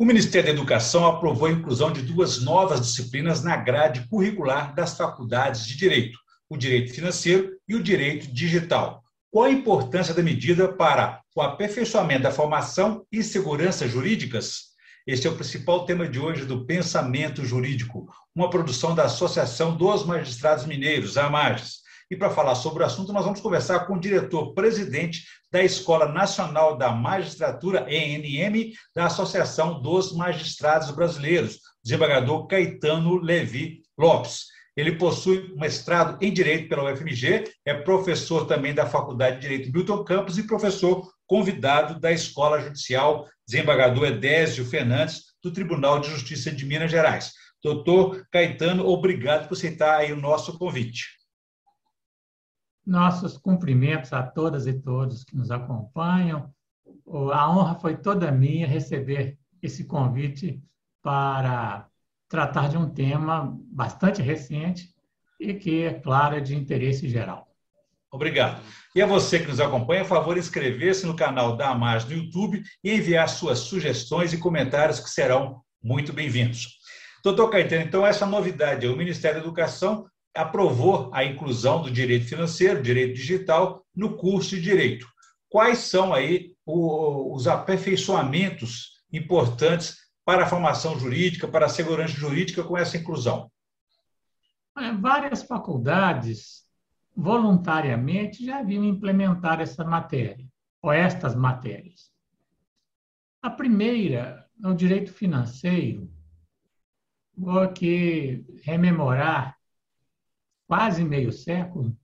O Ministério da Educação aprovou a inclusão de duas novas disciplinas na grade curricular das faculdades de Direito, o Direito Financeiro e o Direito Digital. Qual a importância da medida para o aperfeiçoamento da formação e segurança jurídicas? Este é o principal tema de hoje do Pensamento Jurídico, uma produção da Associação dos Magistrados Mineiros, a AMAGES. E para falar sobre o assunto, nós vamos conversar com o diretor-presidente da Escola Nacional da Magistratura, ENM, da Associação dos Magistrados Brasileiros, desembargador Caetano Levi Lopes. Ele possui mestrado em Direito pela UFMG, é professor também da Faculdade de Direito Milton Campos e professor convidado da Escola Judicial, desembargador Edésio Fernandes, do Tribunal de Justiça de Minas Gerais. Doutor Caetano, obrigado por aceitar o nosso convite. Nossos cumprimentos a todas e todos que nos acompanham. A honra foi toda minha receber esse convite para tratar de um tema bastante recente e que, é claro, é de interesse geral. Obrigado. E a você que nos acompanha, favor, inscrever-se no canal da Amaz no YouTube e enviar suas sugestões e comentários que serão muito bem-vindos. Doutor Caetano, então, essa novidade, o Ministério da Educação aprovou a inclusão do direito financeiro, direito digital, no curso de direito. Quais são aí os aperfeiçoamentos importantes para a formação jurídica, para a segurança jurídica com essa inclusão? Várias faculdades voluntariamente já haviam implementado essa matéria, ou estas matérias. A primeira é o direito financeiro. Vou aqui rememorar quase meio século,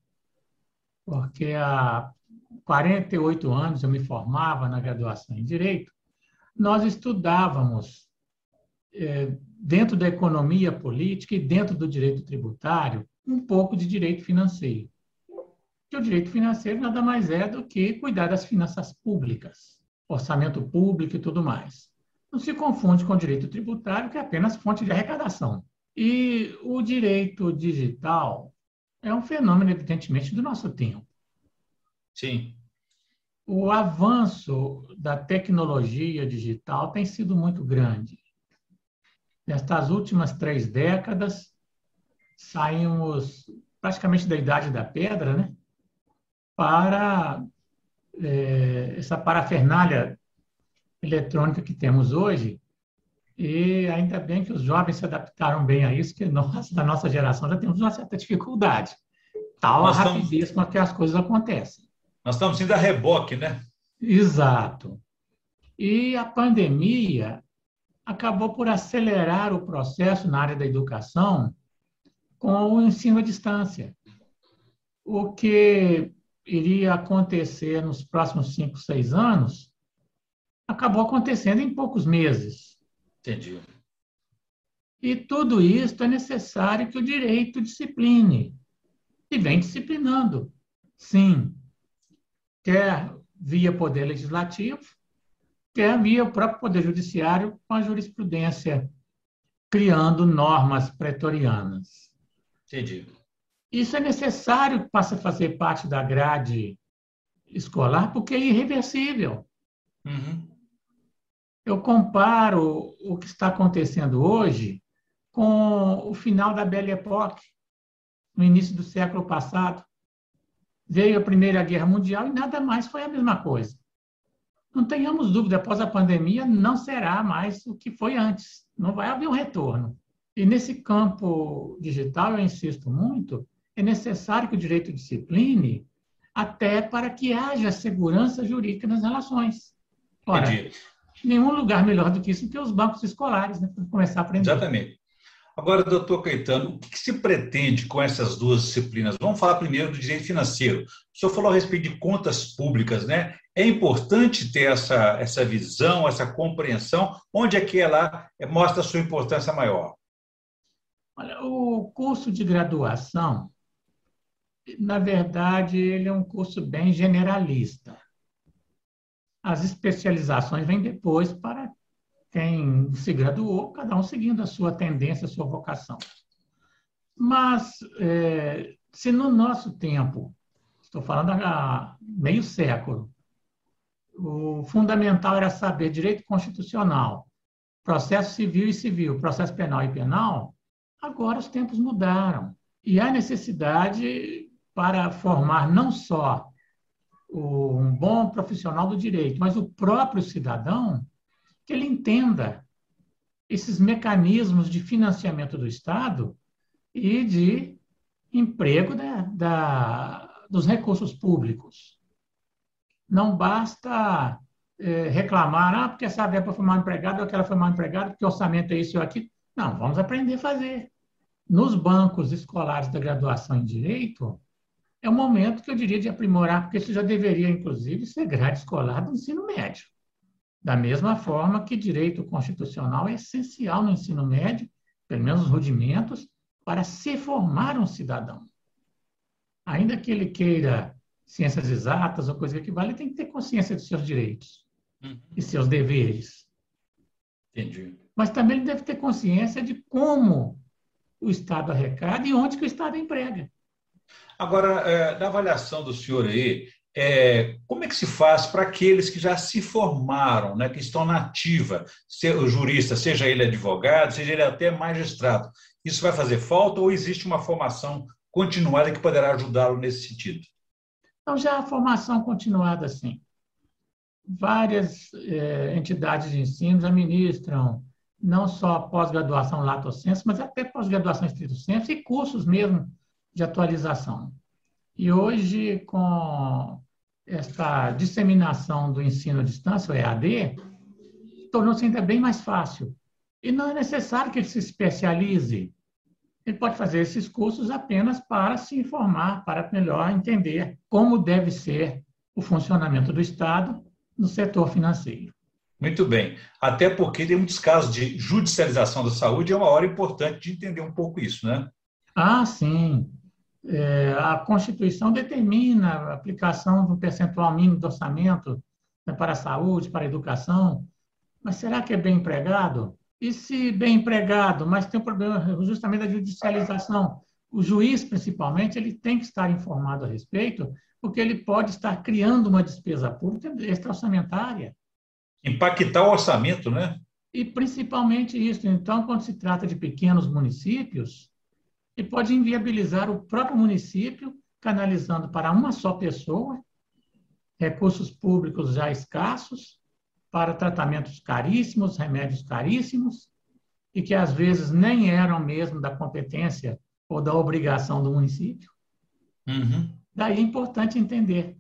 porque há 48 anos eu me formava na graduação em Direito, nós estudávamos é, dentro da economia política e dentro do direito tributário um pouco de direito financeiro. Que o direito financeiro nada mais é do que cuidar das finanças públicas, orçamento público e tudo mais. Não se confunde com o direito tributário, que é apenas fonte de arrecadação. E o direito digital é um fenômeno, evidentemente, do nosso tempo. Sim. O avanço da tecnologia digital tem sido muito grande. Nestas últimas três décadas, saímos praticamente da idade da pedra, né? Para é, essa parafernália eletrônica que temos hoje, e ainda bem que os jovens se adaptaram bem a isso, que nós, da nossa geração, já temos uma certa dificuldade. Tal nós a rapidez com que as coisas acontecem. Nós estamos indo a reboque, né? Exato. E a pandemia acabou por acelerar o processo na área da educação com o ensino à distância. O que iria acontecer nos próximos cinco, seis anos acabou acontecendo em poucos meses. Entendi. E tudo isso é necessário que o direito discipline. E vem disciplinando. Sim. Quer via poder legislativo, quer via o próprio poder judiciário com a jurisprudência criando normas pretorianas. Entendi. Isso é necessário que passe a fazer parte da grade escolar, porque é irreversível. Uhum eu comparo o que está acontecendo hoje com o final da Belle Époque, no início do século passado. Veio a Primeira Guerra Mundial e nada mais foi a mesma coisa. Não tenhamos dúvida, após a pandemia não será mais o que foi antes. Não vai haver um retorno. E nesse campo digital, eu insisto muito, é necessário que o direito discipline até para que haja segurança jurídica nas relações. Ora, Entendi nenhum lugar melhor do que isso que os bancos escolares, né, para começar a aprender. Exatamente. Agora, doutor Caetano, o que se pretende com essas duas disciplinas? Vamos falar primeiro do direito financeiro. O senhor falou a respeito de contas públicas, né? É importante ter essa, essa visão, essa compreensão. Onde é que ela mostra a sua importância maior? Olha, o curso de graduação, na verdade, ele é um curso bem generalista. As especializações vêm depois para quem se graduou, cada um seguindo a sua tendência, a sua vocação. Mas, é, se no nosso tempo, estou falando há meio século, o fundamental era saber direito constitucional, processo civil e civil, processo penal e penal, agora os tempos mudaram. E há necessidade para formar não só um bom profissional do direito, mas o próprio cidadão, que ele entenda esses mecanismos de financiamento do Estado e de emprego da, da, dos recursos públicos. Não basta é, reclamar, ah, porque essa verba foi mal empregada, ou aquela foi mal empregada, porque o orçamento é isso ou aquilo. Não, vamos aprender a fazer. Nos bancos escolares da graduação em Direito, é o momento que eu diria de aprimorar, porque isso já deveria, inclusive, ser grade escolar do ensino médio. Da mesma forma que direito constitucional é essencial no ensino médio, pelo menos os rudimentos, para se formar um cidadão. Ainda que ele queira ciências exatas ou coisa que vale, ele tem que ter consciência dos seus direitos uhum. e seus deveres. Entendi. Mas também ele deve ter consciência de como o Estado arrecada e onde que o Estado emprega. Agora, é, na avaliação do senhor aí, é, como é que se faz para aqueles que já se formaram, né, que estão na ativa, ser o jurista, seja ele advogado, seja ele até magistrado, isso vai fazer falta ou existe uma formação continuada que poderá ajudá-lo nesse sentido? Então, já a formação continuada, sim. Várias é, entidades de ensino já ministram não só pós-graduação lato sensu, mas até pós-graduação estrito sensu e cursos mesmo de atualização. E hoje, com esta disseminação do ensino à distância, o EAD, tornou-se ainda bem mais fácil. E não é necessário que ele se especialize. Ele pode fazer esses cursos apenas para se informar, para melhor entender como deve ser o funcionamento do Estado no setor financeiro. Muito bem. Até porque tem muitos casos de judicialização da saúde, é uma hora importante de entender um pouco isso, né? Ah, sim. É, a Constituição determina a aplicação do percentual mínimo do orçamento né, para a saúde, para a educação, mas será que é bem empregado? E se bem empregado, mas tem um problema justamente da judicialização? O juiz, principalmente, ele tem que estar informado a respeito, porque ele pode estar criando uma despesa pública extra-orçamentária. Impactar o orçamento, né? E principalmente isso. Então, quando se trata de pequenos municípios, e pode inviabilizar o próprio município, canalizando para uma só pessoa recursos públicos já escassos para tratamentos caríssimos, remédios caríssimos, e que às vezes nem eram mesmo da competência ou da obrigação do município. Uhum. Daí é importante entender.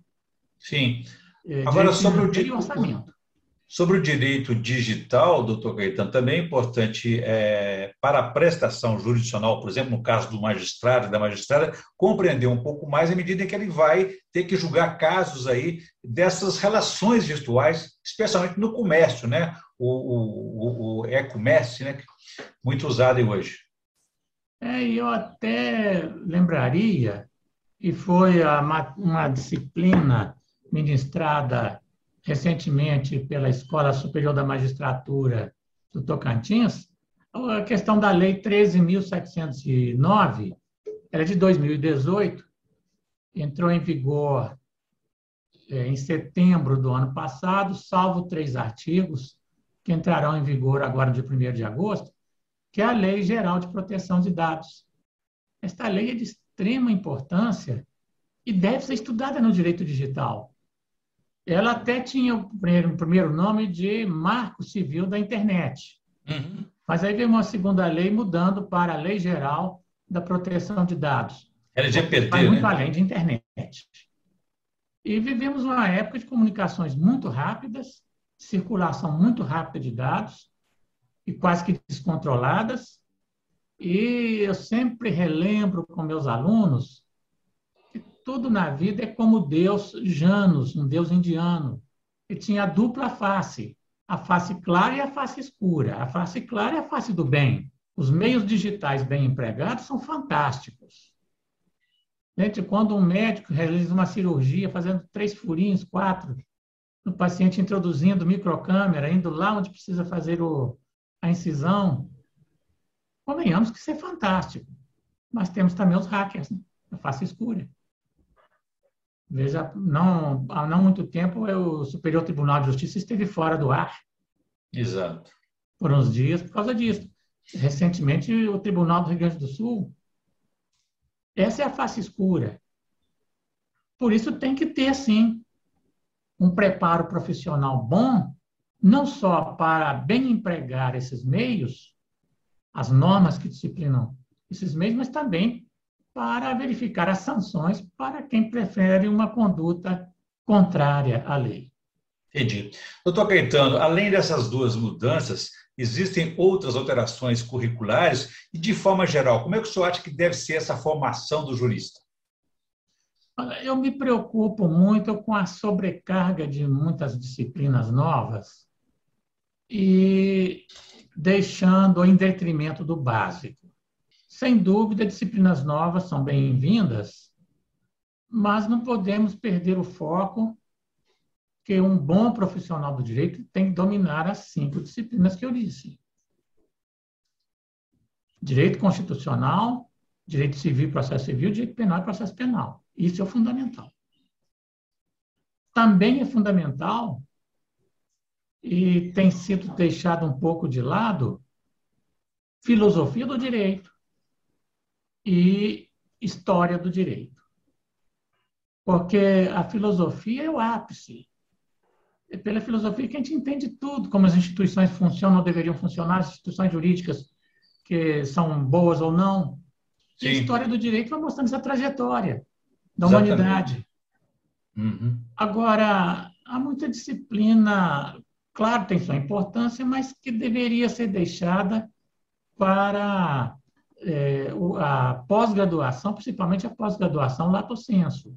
Sim. É, Agora, sobre o orçamento. Sobre o direito digital, doutor Caetano, também é importante é, para a prestação jurisdicional, por exemplo, no caso do magistrado e da magistrada, compreender um pouco mais à medida que ele vai ter que julgar casos aí dessas relações virtuais, especialmente no comércio, né? o, o, o e-commerce, né? muito usado hoje. É, eu até lembraria, e foi uma disciplina ministrada recentemente pela Escola Superior da Magistratura do Tocantins, a questão da Lei 13.709, ela é de 2018, entrou em vigor é, em setembro do ano passado, salvo três artigos que entrarão em vigor agora, dia 1 de agosto, que é a Lei Geral de Proteção de Dados. Esta lei é de extrema importância e deve ser estudada no direito digital ela até tinha o primeiro, o primeiro nome de Marco Civil da Internet. Uhum. Mas aí veio uma segunda lei mudando para a Lei Geral da Proteção de Dados. LGPD, Vai muito né? além de internet. E vivemos uma época de comunicações muito rápidas, circulação muito rápida de dados e quase que descontroladas. E eu sempre relembro com meus alunos tudo na vida é como Deus Janus, um Deus indiano, que tinha a dupla face, a face clara e a face escura. A face clara é a face do bem. Os meios digitais bem empregados são fantásticos. Gente, quando um médico realiza uma cirurgia, fazendo três furinhos, quatro, no paciente introduzindo microcâmera, indo lá onde precisa fazer o, a incisão, convenhamos que isso é fantástico. Mas temos também os hackers, né? a face escura. Veja, não, há não muito tempo o Superior Tribunal de Justiça esteve fora do ar. Exato. por uns dias por causa disso. Recentemente, o Tribunal do Rio Grande do Sul. Essa é a face escura. Por isso, tem que ter, sim, um preparo profissional bom, não só para bem empregar esses meios, as normas que disciplinam esses meios, mas também para verificar as sanções para quem prefere uma conduta contrária à lei. Entendi. Doutor Caetano, além dessas duas mudanças, existem outras alterações curriculares e, de forma geral, como é que o senhor acha que deve ser essa formação do jurista? Eu me preocupo muito com a sobrecarga de muitas disciplinas novas e deixando em detrimento do básico. Sem dúvida, disciplinas novas são bem-vindas, mas não podemos perder o foco que um bom profissional do direito tem que dominar as cinco disciplinas que eu disse. Direito constitucional, direito civil, processo civil, direito penal e processo penal. Isso é o fundamental. Também é fundamental e tem sido deixado um pouco de lado filosofia do direito e história do direito. Porque a filosofia é o ápice é pela filosofia que a gente entende tudo, como as instituições funcionam ou deveriam funcionar, as instituições jurídicas que são boas ou não. E a história do direito vai mostrando essa trajetória da Exatamente. humanidade. Uhum. Agora, há muita disciplina, claro, tem sua importância, mas que deveria ser deixada para é, a pós-graduação, principalmente a pós-graduação lato senso.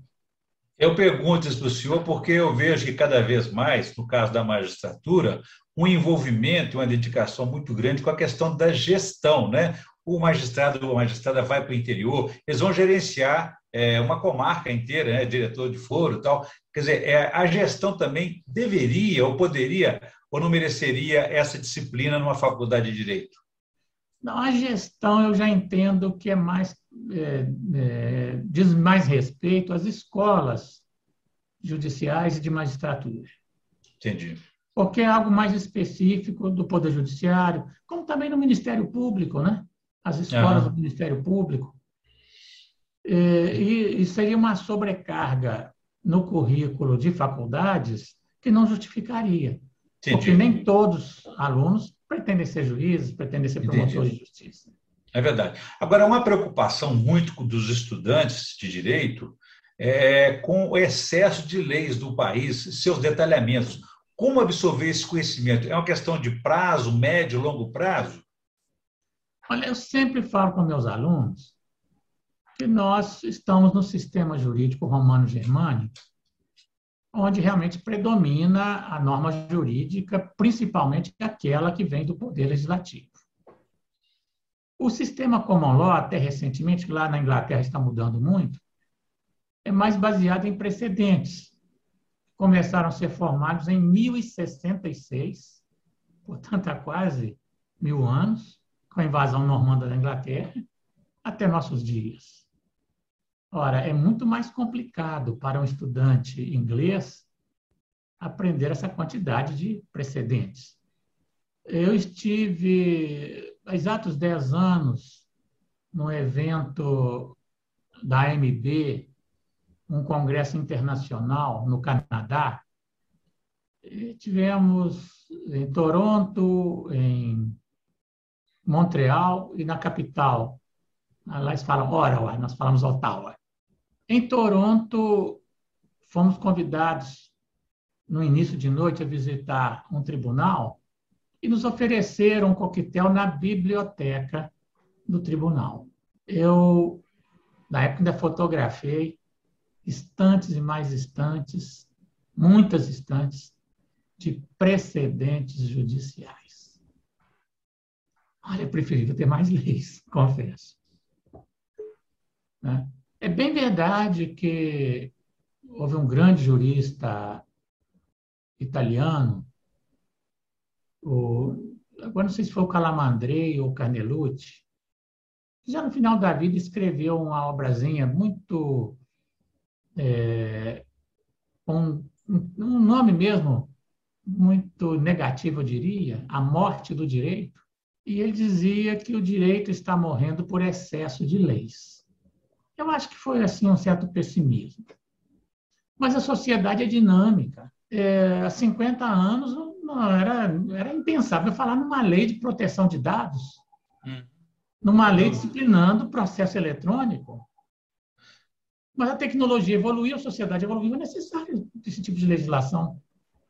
Eu pergunto isso para o senhor porque eu vejo que cada vez mais, no caso da magistratura, um envolvimento, uma dedicação muito grande com a questão da gestão, né? O magistrado ou a magistrada vai para o interior, eles vão gerenciar é, uma comarca inteira, né? diretor de foro e tal. Quer dizer, é, a gestão também deveria ou poderia ou não mereceria essa disciplina numa faculdade de direito? Não, a gestão eu já entendo que é mais é, é, diz mais respeito às escolas judiciais e de magistratura. Entendi. Porque é algo mais específico do Poder Judiciário, como também no Ministério Público, né? As escolas uhum. do Ministério Público. É, e, e seria uma sobrecarga no currículo de faculdades que não justificaria. Entendi. Porque nem todos os alunos pretendem ser juízes, pretendem ser promotores de justiça. É verdade. Agora, uma preocupação muito dos estudantes de direito é com o excesso de leis do país, seus detalhamentos. Como absorver esse conhecimento? É uma questão de prazo, médio, longo prazo? Olha, eu sempre falo com meus alunos que nós estamos no sistema jurídico romano-germânico, onde realmente predomina a norma jurídica, principalmente aquela que vem do poder legislativo. O sistema common law, até recentemente, lá na Inglaterra está mudando muito, é mais baseado em precedentes. Começaram a ser formados em 1066, portanto, há quase mil anos, com a invasão normanda da Inglaterra, até nossos dias. Ora, é muito mais complicado para um estudante inglês aprender essa quantidade de precedentes. Eu estive há exatos 10 anos, num evento da AMB, um congresso internacional no Canadá. E tivemos em Toronto, em Montreal e na capital. Lá eles falam Ottawa, nós falamos Ottawa. Em Toronto, fomos convidados no início de noite a visitar um tribunal e nos ofereceram um coquetel na biblioteca do tribunal. Eu, na época, ainda fotografei estantes e mais estantes, muitas estantes, de precedentes judiciais. Olha, eu preferia ter mais leis, confesso. Né? É bem verdade que houve um grande jurista italiano, o, agora não sei se foi o Calamandrei ou o Carnelucci, já no final da vida escreveu uma obrazinha muito. É, um, um nome mesmo muito negativo, eu diria, a morte do direito, e ele dizia que o direito está morrendo por excesso de leis. Eu acho que foi assim um certo pessimismo. Mas a sociedade é dinâmica. É, há 50 anos não, era, era impensável falar numa lei de proteção de dados, hum. numa lei disciplinando o processo eletrônico. Mas a tecnologia evoluiu, a sociedade evoluiu, é necessário esse tipo de legislação.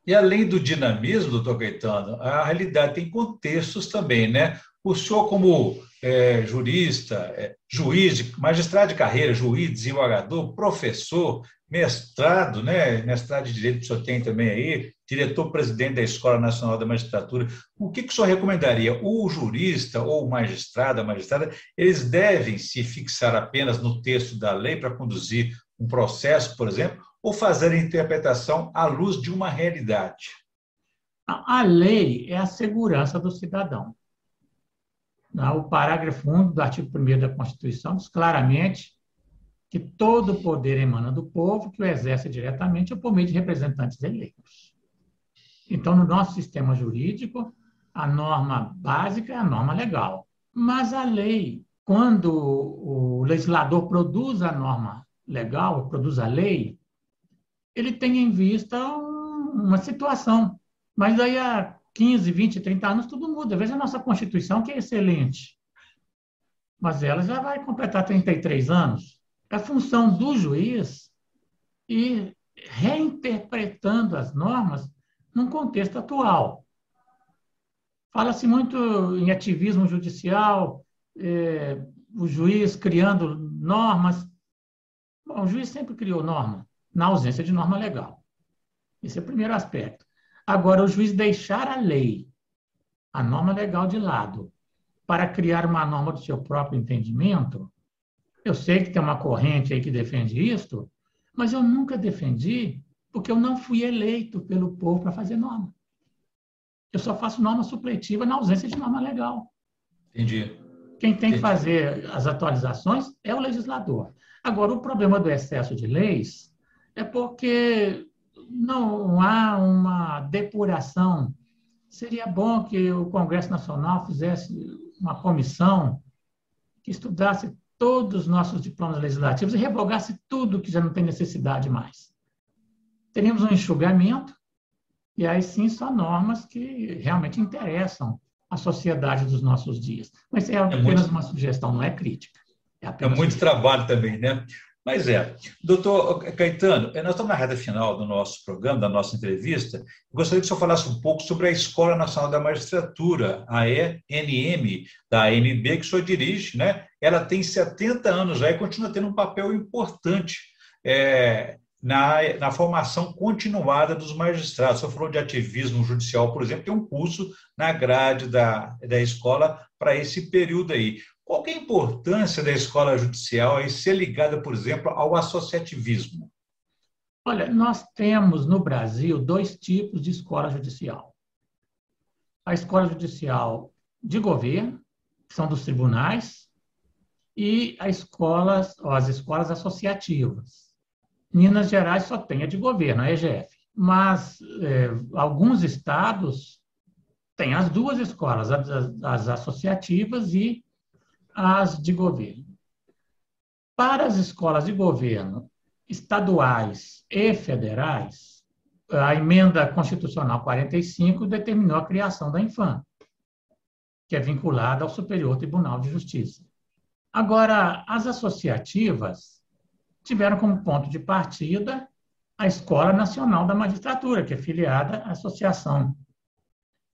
E além do dinamismo, doutor Caetano, a realidade tem contextos também, né? O senhor, como é, jurista, é, juiz, magistrado de carreira, juiz, desembargador, professor, mestrado, né? Mestrado de Direito que o senhor tem também aí, diretor-presidente da Escola Nacional da Magistratura. O que, que o senhor recomendaria? O jurista ou o magistrado, a magistrada, eles devem se fixar apenas no texto da lei para conduzir um processo, por exemplo, ou fazer a interpretação à luz de uma realidade? A lei é a segurança do cidadão. O parágrafo 1 do artigo 1 da Constituição diz claramente que todo o poder emana do povo, que o exerce diretamente ou por meio de representantes eleitos. Então, no nosso sistema jurídico, a norma básica é a norma legal. Mas a lei, quando o legislador produz a norma legal, produz a lei, ele tem em vista uma situação. Mas daí há 15, 20, 30 anos tudo muda. Veja a nossa Constituição, que é excelente. Mas ela já vai completar 33 anos a função do juiz ir reinterpretando as normas num contexto atual. Fala-se muito em ativismo judicial, é, o juiz criando normas. Bom, o juiz sempre criou norma, na ausência de norma legal. Esse é o primeiro aspecto. Agora, o juiz deixar a lei, a norma legal de lado, para criar uma norma do seu próprio entendimento, eu sei que tem uma corrente aí que defende isto, mas eu nunca defendi porque eu não fui eleito pelo povo para fazer norma. Eu só faço norma supletiva na ausência de norma legal. Entendi. Quem tem Entendi. que fazer as atualizações é o legislador. Agora, o problema do excesso de leis é porque não há uma depuração. Seria bom que o Congresso Nacional fizesse uma comissão que estudasse todos os nossos diplomas legislativos e revogasse tudo que já não tem necessidade mais. Teríamos um enxugamento, e aí sim só normas que realmente interessam a sociedade dos nossos dias. Mas é, é apenas muito... uma sugestão, não é crítica. É, é muito trabalho também, né? Mas é. Doutor Caetano, nós estamos na reta final do nosso programa, da nossa entrevista. Gostaria que o senhor falasse um pouco sobre a Escola Nacional da Magistratura, a ENM, da AMB, que o senhor dirige, né? Ela tem 70 anos já e continua tendo um papel importante é, na, na formação continuada dos magistrados. O senhor falou de ativismo judicial, por exemplo, tem um curso na grade da, da escola para esse período aí. Qual é a importância da escola judicial em ser ligada, por exemplo, ao associativismo? Olha, nós temos no Brasil dois tipos de escola judicial. A escola judicial de governo, que são dos tribunais, e as escolas, as escolas associativas. Minas Gerais só tem a de governo, a EGF. Mas é, alguns estados têm as duas escolas, as, as associativas e as de governo. Para as escolas de governo estaduais e federais, a emenda constitucional 45 determinou a criação da Infam, que é vinculada ao Superior Tribunal de Justiça. Agora, as associativas tiveram como ponto de partida a Escola Nacional da Magistratura, que é filiada à Associação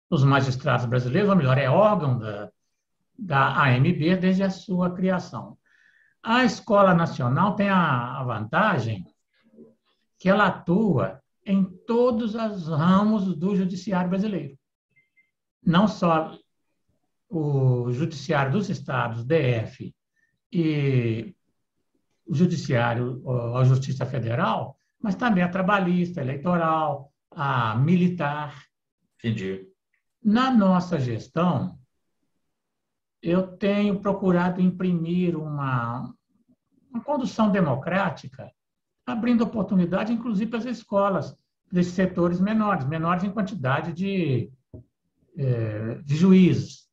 dos Magistrados Brasileiros, ou melhor, é órgão da, da AMB desde a sua criação. A Escola Nacional tem a vantagem que ela atua em todos os ramos do judiciário brasileiro. Não só o judiciário dos estados, DF, e o judiciário, a Justiça Federal, mas também a trabalhista, a eleitoral, a militar. Entendi. Na nossa gestão, eu tenho procurado imprimir uma, uma condução democrática, abrindo oportunidade, inclusive, para as escolas. desses setores menores, menores em quantidade de, é, de juízes.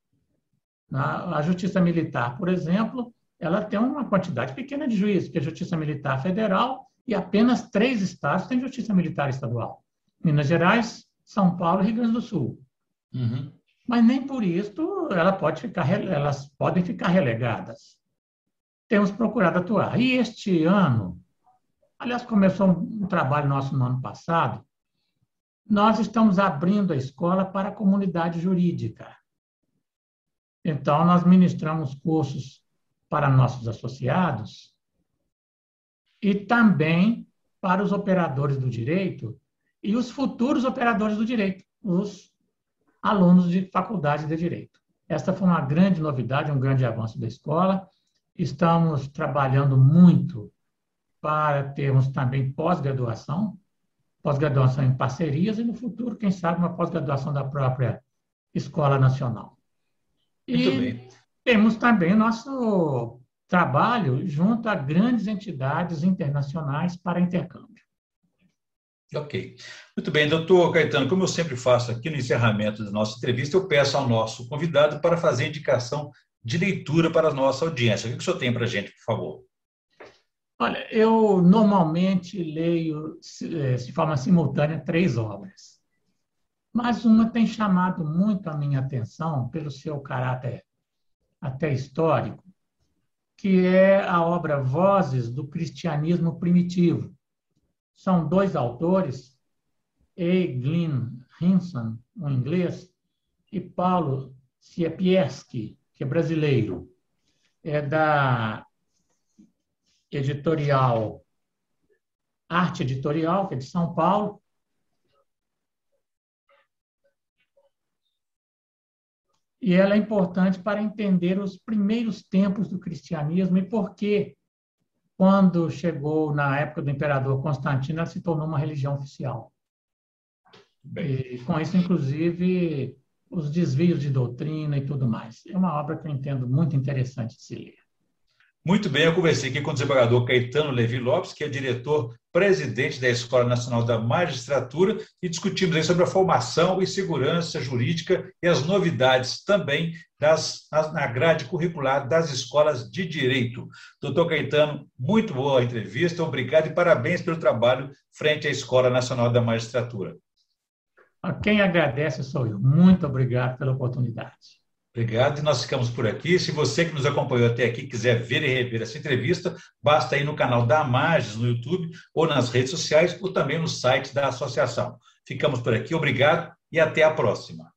A Justiça Militar, por exemplo, ela tem uma quantidade pequena de juízes, porque a Justiça Militar Federal e apenas três estados têm Justiça Militar Estadual. Minas Gerais, São Paulo e Rio Grande do Sul. Uhum. Mas nem por isso ela pode ficar, elas podem ficar relegadas. Temos procurado atuar. E este ano, aliás, começou um trabalho nosso no ano passado, nós estamos abrindo a escola para a comunidade jurídica. Então, nós ministramos cursos para nossos associados e também para os operadores do direito e os futuros operadores do direito, os alunos de faculdade de direito. Esta foi uma grande novidade, um grande avanço da escola. Estamos trabalhando muito para termos também pós-graduação, pós-graduação em parcerias e no futuro, quem sabe, uma pós-graduação da própria Escola Nacional. Muito e bem. temos também nosso trabalho junto a grandes entidades internacionais para intercâmbio. Ok. Muito bem, doutor Caetano, como eu sempre faço aqui no encerramento da nossa entrevista, eu peço ao nosso convidado para fazer indicação de leitura para a nossa audiência. O que o senhor tem para a gente, por favor? Olha, eu normalmente leio eh, de forma simultânea três obras, mas uma tem chamado muito a minha atenção pelo seu caráter até histórico, que é a obra Vozes do Cristianismo Primitivo. São dois autores, E. Glyn Hinson, um inglês, e Paulo Siepieski, que é brasileiro. É da editorial Arte Editorial, que é de São Paulo. E ela é importante para entender os primeiros tempos do cristianismo e por que, quando chegou na época do imperador Constantino, ela se tornou uma religião oficial. E com isso, inclusive, os desvios de doutrina e tudo mais. É uma obra que eu entendo muito interessante de se ler. Muito bem, eu conversei aqui com o desembargador Caetano Levi Lopes, que é diretor-presidente da Escola Nacional da Magistratura, e discutimos aí sobre a formação e segurança jurídica e as novidades também das, na grade curricular das escolas de direito. Doutor Caetano, muito boa entrevista, obrigado e parabéns pelo trabalho frente à Escola Nacional da Magistratura. A quem agradece sou eu. Muito obrigado pela oportunidade. Obrigado, e nós ficamos por aqui. Se você que nos acompanhou até aqui quiser ver e rever essa entrevista, basta ir no canal da Amages no YouTube ou nas redes sociais ou também no site da associação. Ficamos por aqui, obrigado e até a próxima.